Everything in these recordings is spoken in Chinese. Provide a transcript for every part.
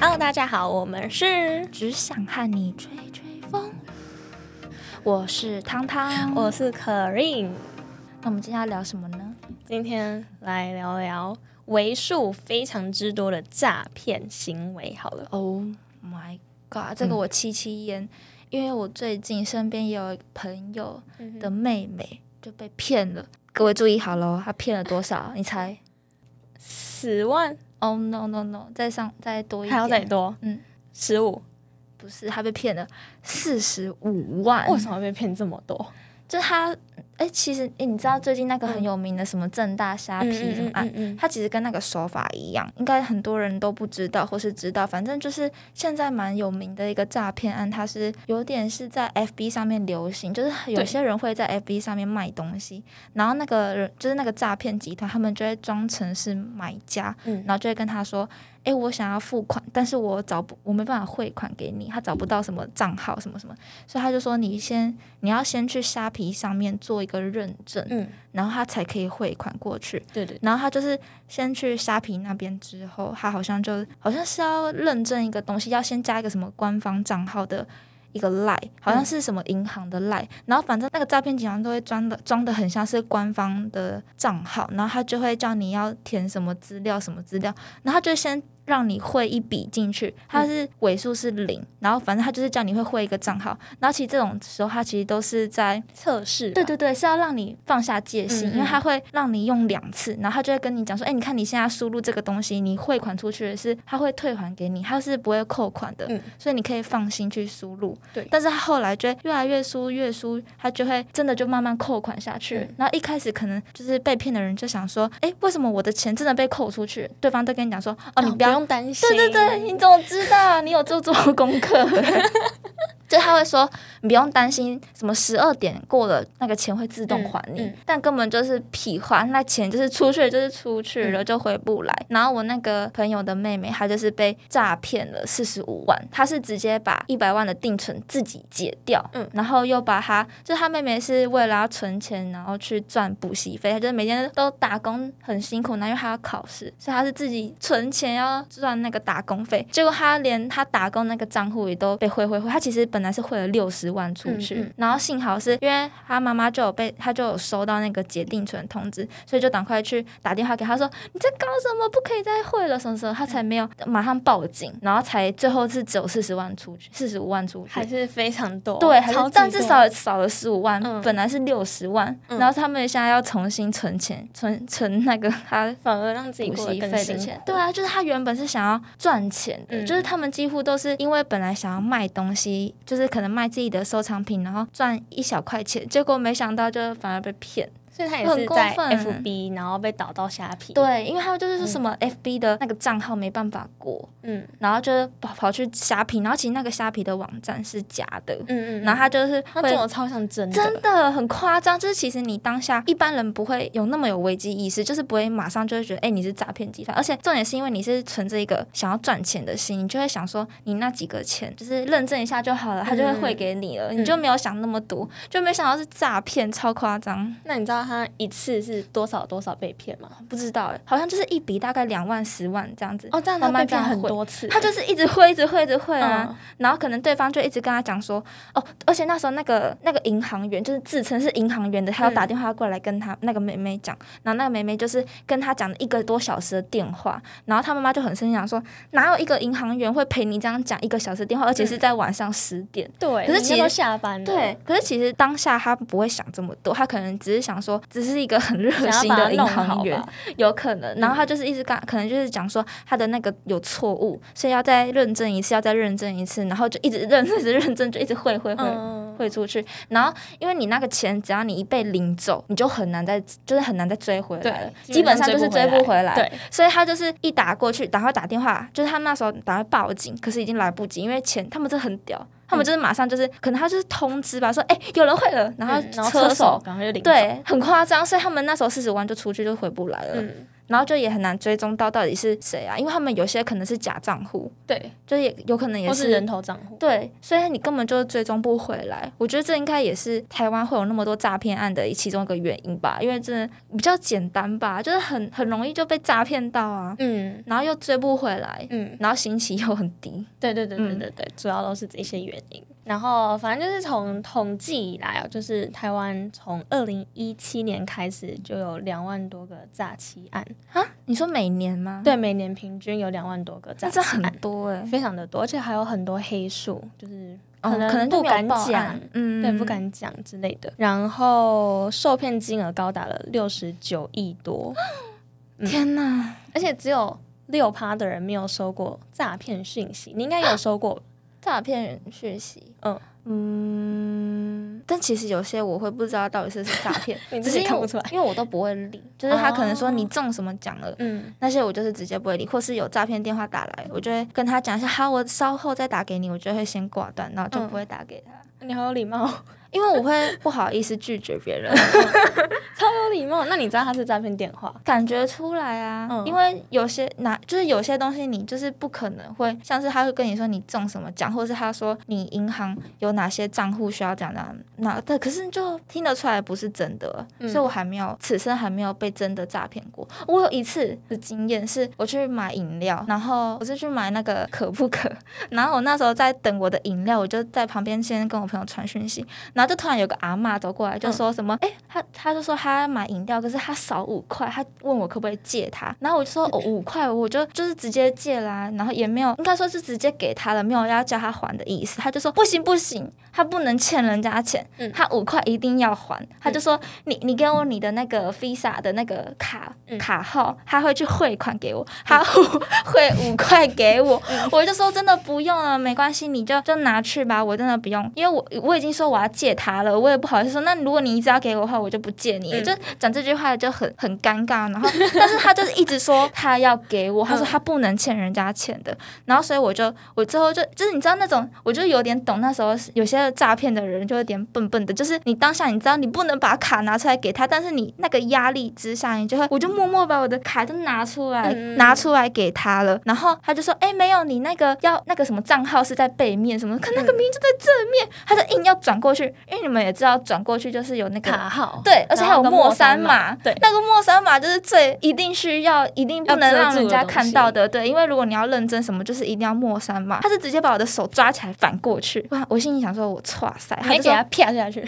Hello，大家好，我们是只想和你吹吹风。我是汤汤，我是 Karin。那我们今天要聊什么呢？今天来聊聊为数非常之多的诈骗行为。好了，Oh my god，这个我七七焉，因为我最近身边也有朋友的妹妹就被骗了。各位注意好了，她骗了多少？你猜？十万？哦，no no no，再上再多一点，还要再多？嗯，十五？不是，他被骗了四十五万。为什么被骗这么多？就她。哎，其实哎，你知道最近那个很有名的什么正大虾皮什么案？它其实跟那个手法一样，应该很多人都不知道或是知道。反正就是现在蛮有名的一个诈骗案，它是有点是在 FB 上面流行，就是有些人会在 FB 上面卖东西，然后那个人就是那个诈骗集团，他们就会装成是买家，然后就会跟他说。哎，我想要付款，但是我找不，我没办法汇款给你，他找不到什么账号什么什么，所以他就说你先，你要先去虾皮上面做一个认证，嗯，然后他才可以汇款过去，对对，然后他就是先去虾皮那边之后，他好像就好像是要认证一个东西，要先加一个什么官方账号的。一个赖好像是什么银行的赖，然后反正那个诈骗集团都会装的装的很像是官方的账号，然后他就会叫你要填什么资料什么资料，然后他就先让你汇一笔进去，它是尾数是零，然后反正它就是叫你会汇一个账号，然后其实这种时候它其实都是在测试，对对对，是要让你放下戒心，因为它会让你用两次，然后他就会跟你讲说，哎，你看你现在输入这个东西，你汇款出去的是他会退还给你，他是不会扣款的，所以你可以放心去输入。对，但是他后来就越来越输，越输，他就会真的就慢慢扣款下去。然后一开始可能就是被骗的人就想说，哎，为什么我的钱真的被扣出去？对方都跟你讲说，哦，你不用担心。对对对，你怎么知道？你有做做功课。就他会说，你不用担心什么十二点过了，那个钱会自动还你，但根本就是屁话，那钱就是出去就是出去了，就回不来。然后我那个朋友的妹妹，她就是被诈骗了四十五万，她是直接把一百万的定存自己解掉，嗯，然后又把她，就她妹妹是为了要存钱，然后去赚补习费，她就是每天都打工很辛苦，因为她要考试，所以她是自己存钱要赚那个打工费，结果她连她打工那个账户也都被挥挥挥，她其实本本来是汇了六十万出去，然后幸好是因为他妈妈就有被他就有收到那个解定存通知，所以就赶快去打电话给他说你在搞什么？不可以再汇了什么时候他才没有马上报警，然后才最后是只有四十万出去，四十五万出去。还是非常多，对，但至少少了十五万，本来是六十万，然后他们现在要重新存钱，存存那个他反而让自己补习费的钱，对啊，就是他原本是想要赚钱的，就是他们几乎都是因为本来想要卖东西。就是可能卖自己的收藏品，然后赚一小块钱，结果没想到就反而被骗。所以他也是在 FB，然后被导到虾皮。对，因为他就是说什么 FB 的那个账号没办法过，嗯，然后就跑跑去虾皮，然后其实那个虾皮的网站是假的，嗯嗯，然后他就是他做的超像真的，真的很夸张。就是其实你当下一般人不会有那么有危机意识，就是不会马上就会觉得哎你是诈骗集团，而且重点是因为你是存着一个想要赚钱的心，你就会想说你那几个钱就是认证一下就好了，他就会汇给你了，你就没有想那么多，就没想到是诈骗，超夸张。那你知道？他一次是多少多少被骗吗？不知道哎，好像就是一笔大概两万、十万这样子。哦，这样他被骗很多次。他就是一直汇、一直汇、一直汇啊。然后可能对方就一直跟他讲说，哦，而且那时候那个那个银行员就是自称是银行员的，他要打电话过来跟他那个妹妹讲。然后那个妹妹就是跟他讲了一个多小时的电话。然后他妈妈就很生气，讲说哪有一个银行员会陪你这样讲一个小时电话，而且是在晚上十点。对，可是其实下班了。对，可是其实当下他不会想这么多，他可能只是想说，只是。一个很热心的银行员，有可能。然后他就是一直刚，可能就是讲说他的那个有错误，所以要再认证一次，要再认证一次，然后就一直认，一直认证，就一直汇汇汇汇出去。然后因为你那个钱，只要你一被领走，你就很难再，就是很难再追回来了。基本上就是追不回来。对，所以他就是一打过去，赶快打电话，就是他那时候打快报警，可是已经来不及，因为钱他们真的很屌。他们就是马上就是，可能他就是通知吧，说哎有人会了，然后车手赶快就领对，很夸张，所以他们那时候四十万就出去就回不来了。然后就也很难追踪到到底是谁啊，因为他们有些可能是假账户，对，就也有可能也是是人头账户。对，所以你根本就追踪不回来。我觉得这应该也是台湾会有那么多诈骗案的其中一个原因吧，因为真的比较简单吧，就是很很容易就被诈骗到啊，嗯然后又追不回来，嗯，然后刑期又很低。对对对对嗯对对，主要都是这些原因。然后反正就是从统计以来哦，就是台湾从二零一七年开始就有两万多个诈欺案，啊，你说每年吗？，对，每年平均有两万多个诈那这很，多哎、非常的多，而且还有很多黑数，就是哦可能不敢讲，嗯，对，不敢讲之类的。然后受骗金额高达了六十九亿多，天哪！而且只有六趴的人没有收过诈骗讯息，你应该有收过吧，诈骗讯息，嗯。嗯，但其实有些我会不知道到底是不是诈骗 你自己只是因为我看不出来。因为我都不会理，就是他可能说哦。你中什么奖了。嗯。那些我就是直接不会理，或是有诈骗电话打来，我就会跟他讲一下，好，我稍后再打给你，我就会先挂断，然后就不会打给他，你好有礼貌，因为我会不好意思拒绝别人，超有礼貌。那你知道他是诈骗电话？感觉出来啊，嗯因为有些拿就是有些东西你就是不可能会，像是他会跟你说你中什么奖，或者是他说你银行有哪些账户需要这样这样，那对，可是就听得出来不是真的，嗯所以我还没有此生还没有被真的诈骗过。我有一次的经验是，我去买饮料，然后我是去买那个可不可，然后我那时候在等我的饮料，我就在旁边先跟我朋友传讯息，然后就突然有个阿嬷走过来，就说什么，哎、他他就说他买饮料，可是他少五块，他问我可不可以借他，然后我就说哦五块，我就就是直接借啦，然后也没有，应该说是直接给他了，没有要叫他还的意思，他就说不行不行，他不能欠人家钱，嗯。他五块一定要还，他就说你你给我你的那个 Visa 的那个卡、嗯。卡号，他会去汇款给我，他汇五块给我，嗯。我就说真的不用了，没关系，你就就拿去吧，我真的不用，因为我我已经说我要借他了，我也不好意思说，那如果你一直要给我的话，我就不借你，嗯。就讲这句话就很很尴尬，然后但是他就是一直说他要给我，他说嗯他不能欠人家钱的，然后所以我就我之后就就是你知道那种，我就有点懂那时候有些诈骗的人就有点笨笨的，就是你当下你知道你不能把卡拿出来给他，但是你那个压力之下，你就会我就默默把我的卡都拿出来、嗯。拿出来给他了，然后他就说哎、没有你那个要那个什么账号是在背面什么，可那个名字在正面，他就硬要转过去，因为你们也知道转过去就是有那个卡号，对，而且还有莫三三码，对那个莫三码就是最一定需要，一定不能让人家看到的，对，因为如果你要认真什么，就是一定要莫三码。他是直接把我的手抓起来反过去，哇！我心里想说，我哇塞，还给他啪下去，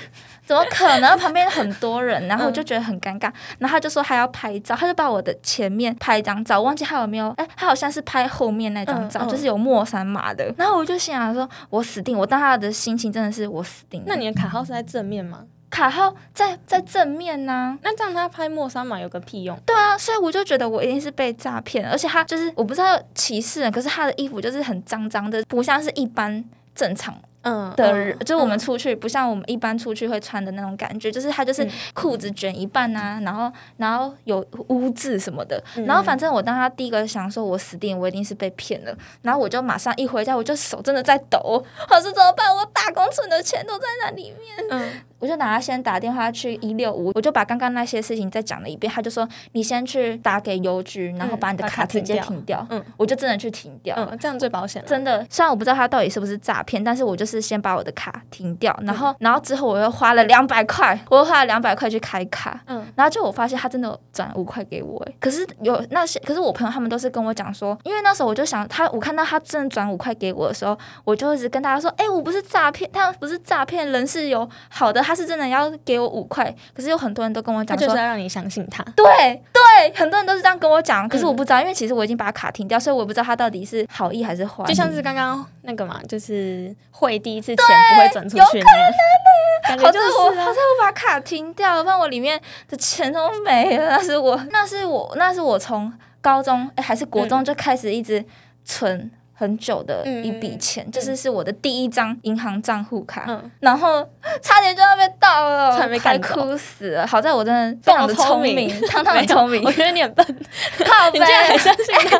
怎么可能？旁边很多人，然后我嗯就觉得很尴尬，然后他就说他要拍照，他就把我的前面拍一张照，我忘记他有没有，哎，他好像是拍后面那张照，就是有莫三马的，然后我就心想说，我死定，我当他的心情真的是我死定了。那你的卡号是在正面吗？卡号在在正面呢、那这样他拍莫三马有个屁用？对啊，所以我就觉得我一定是被诈骗，而且他就是我不知道歧视人，可是他的衣服就是很脏脏的，不像是一般正常嗯的人，就是我们嗯出去、不像我们一般出去会穿的那种感觉，就是他就是嗯裤子卷一半啊，然后然后有污渍什么的，嗯然后反正我当他第一个想说我死定了，我一定是被骗了，然后我就马上一回家我就手真的在抖，我说怎么办？我打工存的钱都在那里面。嗯我就拿他先打电话去一六五，我就把刚刚那些事情再讲了一遍。他就说你先去打给邮局，然后把你的卡卡直接停掉。嗯我就真的去停掉。嗯，这样最保险了。真的，虽然我不知道他到底是不是诈骗，但是我就是先把我的卡停掉，然嗯后，然后之后我又花了两百块，我又花了两百块去开卡，嗯然后就我发现他真的转五块给我，哎，可是有那些，可是我朋友他们都是跟我讲说，因为那时候我就想他，我看到他真的转五块给我的时候，我就一直跟大家说，哎、我不是诈骗，他不是诈骗，人是有好的，他是真的要给我五块，可是有很多人都跟我讲说就是。要让你相信他。对对，很多人都是这样跟我讲，可是嗯我不知道，因为其实我已经把卡停掉，所以我不知道他到底是好意还是坏。就像是刚刚那个嘛，就是汇第一次钱不会转出去那样，感觉就好在我好在我把卡停掉了，不然我里面的钱都没了。那是我，那是我，那是我从高中哎、还是国中就开始一直存很久的一笔钱，就是是我的第一张银行账户卡，嗯，然后差点就要被盗了，差点被快干哭死了。好在我真的非常的聪明。聪明，堂堂的聪明。我，觉得你很笨，你竟然还相信他，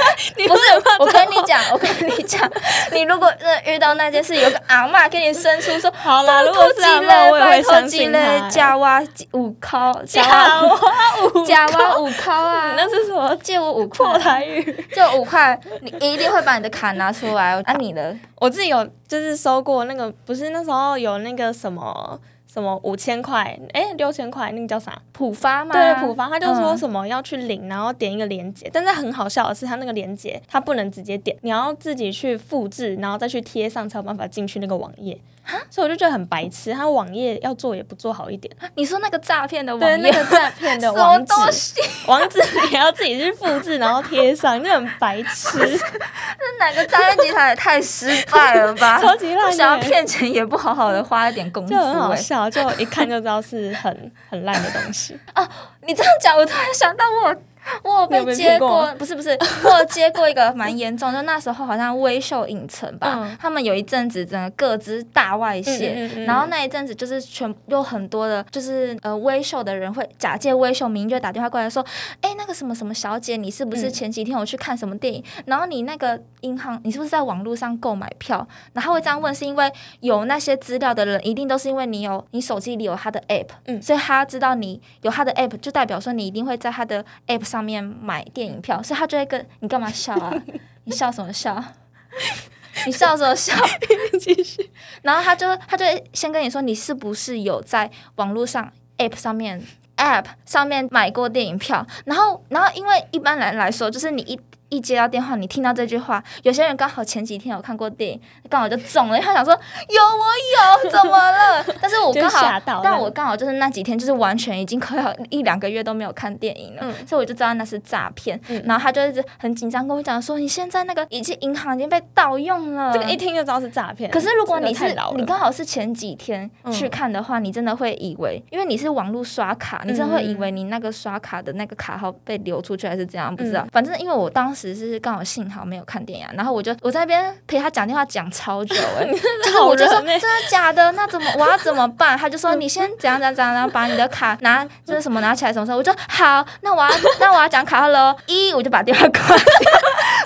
不是，我跟你讲，我跟你讲，你如果真的遇到那件事，有个阿嬷给你伸出说，好啦，如果是阿嬷，我也会相信他。假挖五靠，假挖五，加挖五靠啊！那是什么？借我五块台语，就五块，你一定会把你的卡拿出来。啊，你的，我自己有就是收过那个，不是那时候有那个什么。什么五千块？哎，六千块，那个叫啥？浦发吗？对，浦发，他就说什么要去领，然后点一个链接。但是很好笑的是，他那个链接他不能直接点，你要自己去复制，然后再去贴上，才有办法进去那个网页。所以我就觉得很白痴，他网页要做也不做好一点。你说那个诈骗的网页，那个诈骗的网址，网址也要自己去复制，然后贴上，就很白痴。那哪个诈骗集团也太失败了吧？超级烂，想要骗钱也不好好的花一点功夫，就很好笑，就一看就知道是很很烂的东西啊！你这样讲，我突然想到我。我被接过，不是不是，我接过一个蛮严重，就那时候好像微秀影城吧，他们有一阵子整个各自大外泄，然后那一阵子就是全有很多的，就是呃微秀的人会假借微秀名就打电话过来说，哎那个什么什么小姐，你是不是前几天有去看什么电影？然后你那个银行，你是不是在网络上购买票？然后会这样问，是因为有那些资料的人，一定都是因为你有你手机里有他的 app，嗯，所以他知道你有他的 app，就代表说你一定会在他的 app。上面买电影票，所以他就会跟你干嘛笑啊？你笑什么笑？你笑什么笑？继续。然后他就他就先跟你说，你是不是有在网络上 App 上面 App 上面买过电影票？然后然后因为一般人来说，就是你一。一接到电话，你听到这句话，有些人刚好前几天有看过电影，刚好就中了。他想说有我有，怎么了？但是我刚好，但我刚好就是那几天就是完全已经快要一两个月都没有看电影了，所以我就知道那是诈骗。然后他就一直很紧张跟我讲说，你现在那个已经银行已经被盗用了，这个一听就知道是诈骗。可是如果你是你刚好是前几天去看的话，你真的会以为，因为你是网络刷卡，你真的会以为你那个刷卡的那个卡号被流出去还是怎样，不知道。反正因为我当时。只是刚好幸好没有看电影，然后我就我在那边陪他讲电话讲超久哎，就是我就说真的假的，那怎么我要怎么办？他就说你先怎样怎样怎样，然后把你的卡拿就是什么拿起来什么时候？我就好，那我要那我要讲卡号喽，一我就把电话挂掉。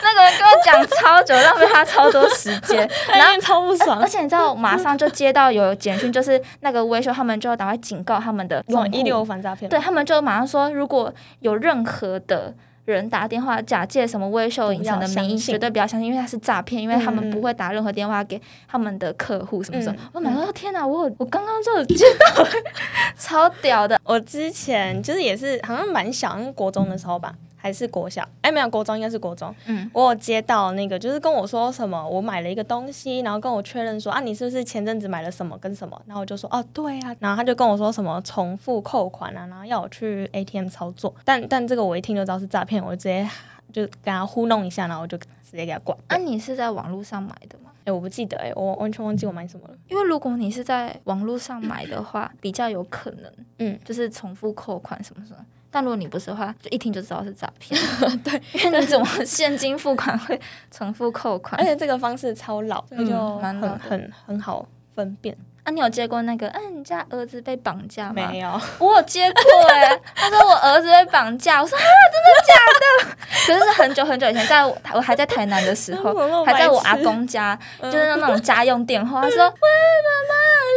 那个人跟我讲超久，浪费他超多时间，然后超不爽。而且你知道，马上就接到有简讯，就是那个维修他们就要赶快警告他们的用一六反诈骗，对他们就马上说，如果有任何的。人打电话假借什么微秀影城的名义，绝对不要相信，因为他是诈骗，因为他们不会打任何电话给他们的客户什么什么。我买到天哪，我我刚刚就接到，超屌的。我之前就是也是好像蛮小，国中的时候吧。还是国小，哎，没有国中，应该是国中。嗯，我有接到那个，就是跟我说什么，我买了一个东西，然后跟我确认说啊，你是不是前阵子买了什么跟什么？然后我就说哦，对啊。然后他就跟我说什么重复扣款啊，然后要我去 ATM 操作。但但这个我一听就知道是诈骗，我就直接就跟他糊弄一下，然后我就直接给他挂。那你是在网络上买的吗？哎，我不记得，哎，我完全忘记我买什么了。因为如果你是在网络上买的话，比较有可能，嗯，就是重复扣款什么什么。但如果你不是的话，就一听就知道是诈骗。对，因为你怎么现金付款会重复扣款？而且这个方式超老，所以就很很很好分辨。啊，你有接过那个？嗯，你家儿子被绑架吗？没有，我有接过哎。他说我儿子被绑架，我说啊，真的假的？可是很久很久以前，在我我还在台南的时候，还在我阿公家，就是那种家用电话。他说喂，妈妈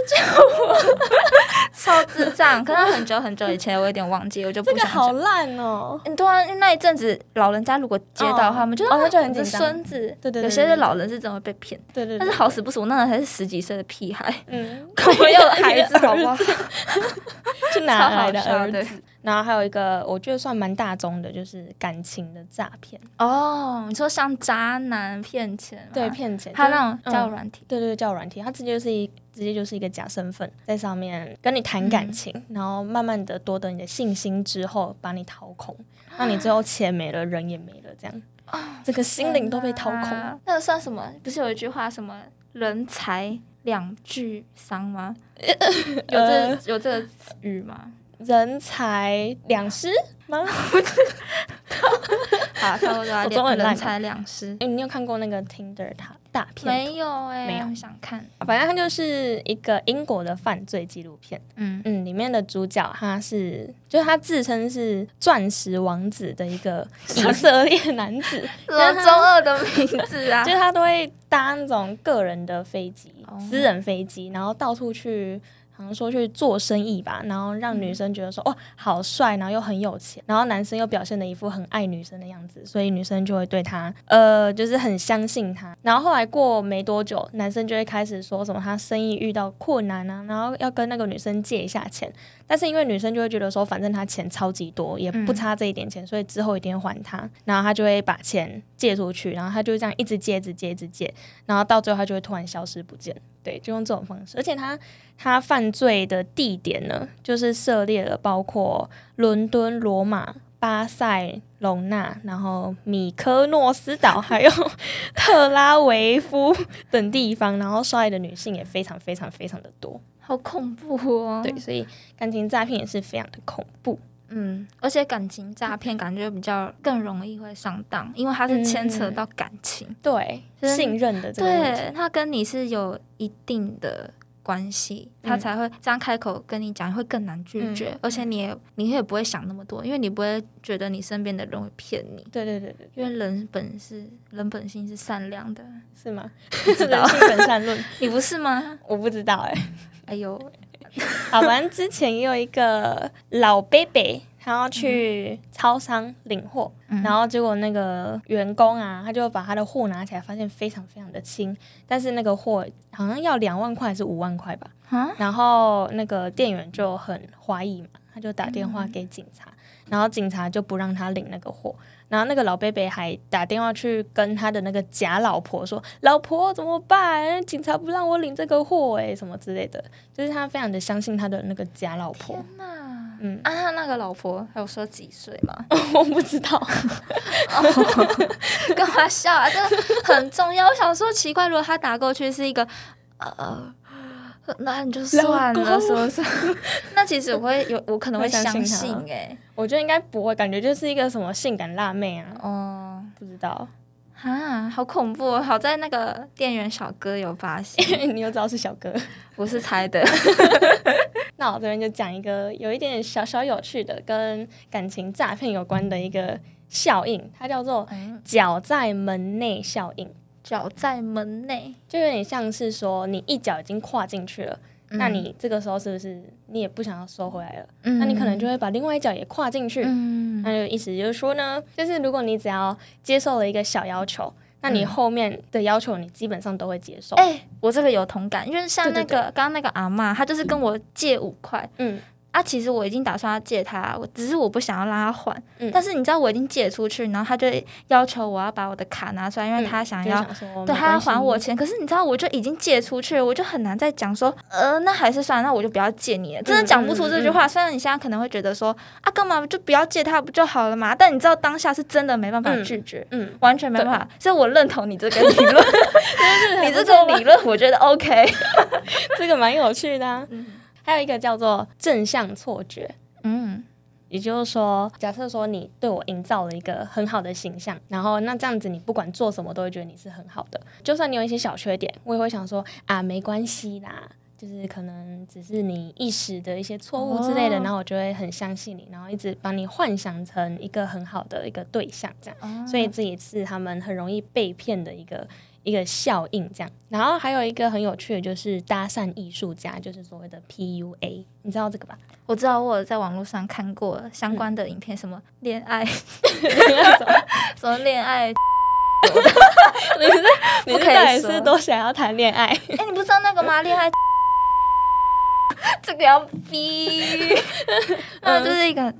救我！超智障。可是很久很久以前，我有点忘记，我就不想讲。好烂哦！你突然那一阵子，老人家如果接到的话，我们就哦，那就很紧张。孙子，对对，有些是老人是真的会被骗。对对。但是好死不死，我那个才是十几岁的屁孩。嗯。我有孩子，好不好？是哪来的儿子？然后还有一个，我觉得算蛮大宗的，就是感情的诈骗。哦，你说像渣男骗钱？对，骗钱。他那种叫软体，对对，叫软体。他直接就是一，直接就是一个假身份，在上面跟你谈感情，然后慢慢的夺得你的信心之后，把你掏空，让你最后钱没了，人也没了，这样，这个心灵都被掏空。那个算什么？不是有一句话，什么人财？两俱伤吗？有这有这个语吗？人才两失吗？好，差不多我中文烂人财两失。哎，你有看过那个 Tinder 他大片？没有哎，没有想看。反正它就是一个英国的犯罪纪录片。嗯嗯，里面的主角他是，就是他自称是钻石王子的一个以色列男子，什么中二的名字啊？就是他都会搭那种个人的飞机，私人飞机，然后到处去。好像说去做生意吧，然后让女生觉得说哦好帅，然后又很有钱，然后男生又表现的一副很爱女生的样子，所以女生就会对他呃就是很相信他。然后后来过没多久，男生就会开始说什么他生意遇到困难啊，然后要跟那个女生借一下钱。但是因为女生就会觉得说反正他钱超级多，也不差这一点钱，所以之后一定还他。然后他就会把钱借出去，然后他就这样一直借，一直借，一直借，然后到最后他就会突然消失不见。对，就用这种方式，而且他他犯罪的地点呢，就是涉猎了包括伦敦、罗马、巴塞隆纳，然后米科诺斯岛，还有 特拉维夫等地方，然后受害的女性也非常非常非常的多，好恐怖哦！对，所以感情诈骗也是非常的恐怖。嗯，而且感情诈骗感觉比较更容易会上当，因为它是牵扯到感情，对信任的，对他跟你是有一定的关系，他才会这样开口跟你讲，会更难拒绝，而且你也你也不会想那么多，因为你不会觉得你身边的人会骗你，对对对对，因为人本是人本性是善良的，是吗？不知道。本善论，你不是吗？我不知道哎，哎呦。好，反正之前也有一个老 baby，他要去超商领货，然后结果那个员工啊，他就把他的货拿起来，发现非常非常的轻，但是那个货好像要两万块还是五万块吧，然后那个店员就很怀疑嘛，他就打电话给警察，然后警察就不让他领那个货。然后那个老贝贝还打电话去跟他的那个假老婆说：“老婆怎么办？警察不让我领这个货，哎，什么之类的。”就是他非常的相信他的那个假老婆。天哪！嗯啊，他那个老婆还有说几岁吗？我不知道。干嘛笑啊？这个很重要。我想说奇怪，如果他打过去是一个呃。那你就算了，是不是？那其实我会有，我可能会相信哎。我觉得应该不会，感觉就是一个什么性感辣妹啊。哦，不知道啊，好恐怖！好在那个店员小哥有发现，你又知道是小哥，不是猜的。那我这边就讲一个有一点小小有趣的，跟感情诈骗有关的一个效应，它叫做“脚在门内效应”。脚在门内，就有点像是说你一脚已经跨进去了，那你这个时候是不是你也不想要收回来了？那你可能就会把另外一脚也跨进去。那就意思就是说呢，就是如果你只要接受了一个小要求，那你后面的要求你基本上都会接受。哎，我这个有同感，因为像那个刚刚那个阿妈，她就是跟我借五块，嗯。啊，其实我已经打算要借他，我只是我不想要让他还。但是你知道我已经借出去，然后他就要求我要把我的卡拿出来，因为他想要，对他要还我钱。可是你知道，我就已经借出去了，我就很难再讲说，呃，那还是算了，那我就不要借你了。真的讲不出这句话。虽然你现在可能会觉得说，啊，干嘛就不要借他不就好了嘛？但你知道当下是真的没办法拒绝，嗯，完全没办法。所以我认同你这个理论，你这个理论我觉得 OK，这个蛮有趣的。还有一个叫做正向错觉，嗯，也就是说，假设说你对我营造了一个很好的形象，然后那这样子你不管做什么都会觉得你是很好的，就算你有一些小缺点，我也会想说啊，没关系啦，就是可能只是你一时的一些错误之类的，然后我就会很相信你，然后一直把你幻想成一个很好的一个对象，这样，所以这也是他们很容易被骗的一个。一个效应这样，然后还有一个很有趣的，就是搭讪艺术家，就是所谓的 PUA，你知道这个吧？我知道，我在网络上看过相关的影片，什么恋爱，什么恋爱，你是 你是是都想要谈恋爱？哎，你不知道那个吗？恋爱，这个要逼，嗯，就是一个。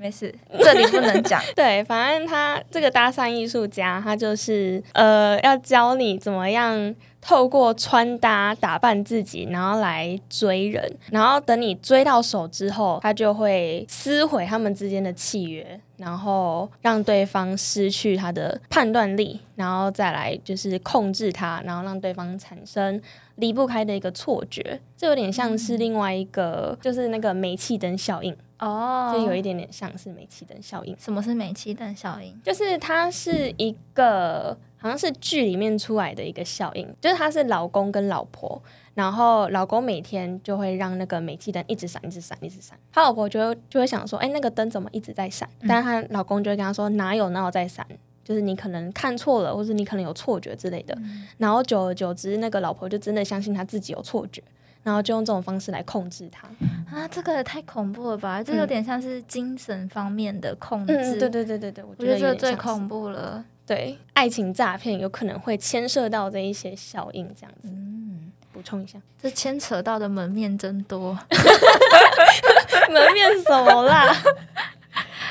没事，这里不能讲。对，反正他这个搭讪艺术家，他就是呃，要教你怎么样透过穿搭打扮自己，然后来追人。然后等你追到手之后，他就会撕毁他们之间的契约，然后让对方失去他的判断力，然后再来就是控制他，然后让对方产生离不开的一个错觉。这有点像是另外一个，就是那个煤气灯效应。哦，就有一点点像是煤气灯效应。什么是煤气灯效应？就是它是一个好像是剧里面出来的一个效应，就是他是老公跟老婆，然后老公每天就会让那个煤气灯一直闪，一直闪，一直闪。他老婆就就会想说，哎，那个灯怎么一直在闪？但是她老公就会跟她说，哪有哪有在闪？就是你可能看错了，或者你可能有错觉之类的。然后久而久之，那个老婆就真的相信她自己有错觉。然后就用这种方式来控制他啊，这个也太恐怖了吧！这有点像是精神方面的控制。对对对对对，我觉得这最恐怖了。对，爱情诈骗有可能会牵涉到这一些效应，这样子。嗯，补充一下，这牵扯到的门面真多。门面什么啦？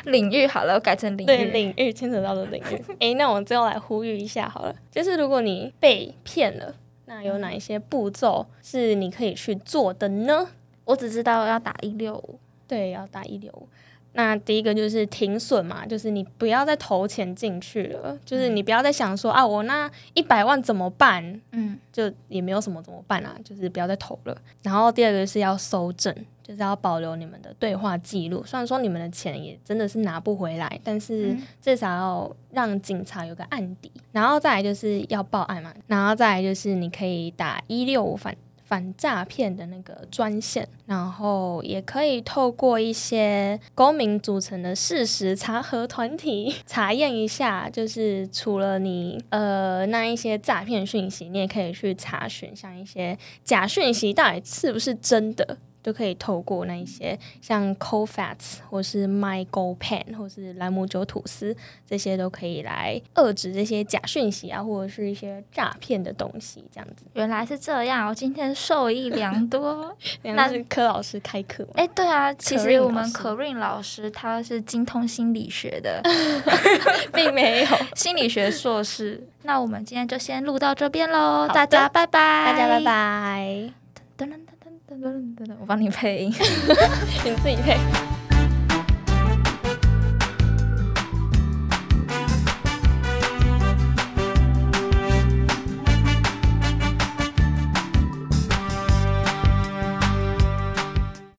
领域好了，改成领域。对，领域牵扯到的领域。哎，那我们最后来呼吁一下好了，就是如果你被骗了。那有哪一些步骤是你可以去做的呢？我只知道要打一六五，对，要打一六五。那第一个就是停损嘛，就是你不要再投钱进去了，就是你不要再想说啊，我那一百万怎么办？嗯，就也没有什么怎么办啊，就是不要再投了。然后第二个是要收证，就是要保留你们的对话记录。虽然说你们的钱也真的是拿不回来，但是至少要让警察有个案底。然后再来就是要报案嘛，然后再来就是你可以打一六五反。反诈骗的那个专线，然后也可以透过一些公民组成的事实查核团体 查验一下，就是除了你呃那一些诈骗讯息，你也可以去查询像一些假讯息到底是不是真的。就可以透过那一些像 Cofats 或是 MyGoPen 或是莱姆酒吐司这些都可以来遏制这些假讯息啊，或者是一些诈骗的东西，这样子。原来是这样，我今天受益良多。那是柯老师开课。哎，对啊，其实我们 k a r i n 老师他是精通心理学的 并没有心理学硕士。那我们今天就先录到这边喽，大家拜拜，大家拜拜。我帮你配音，你自己配。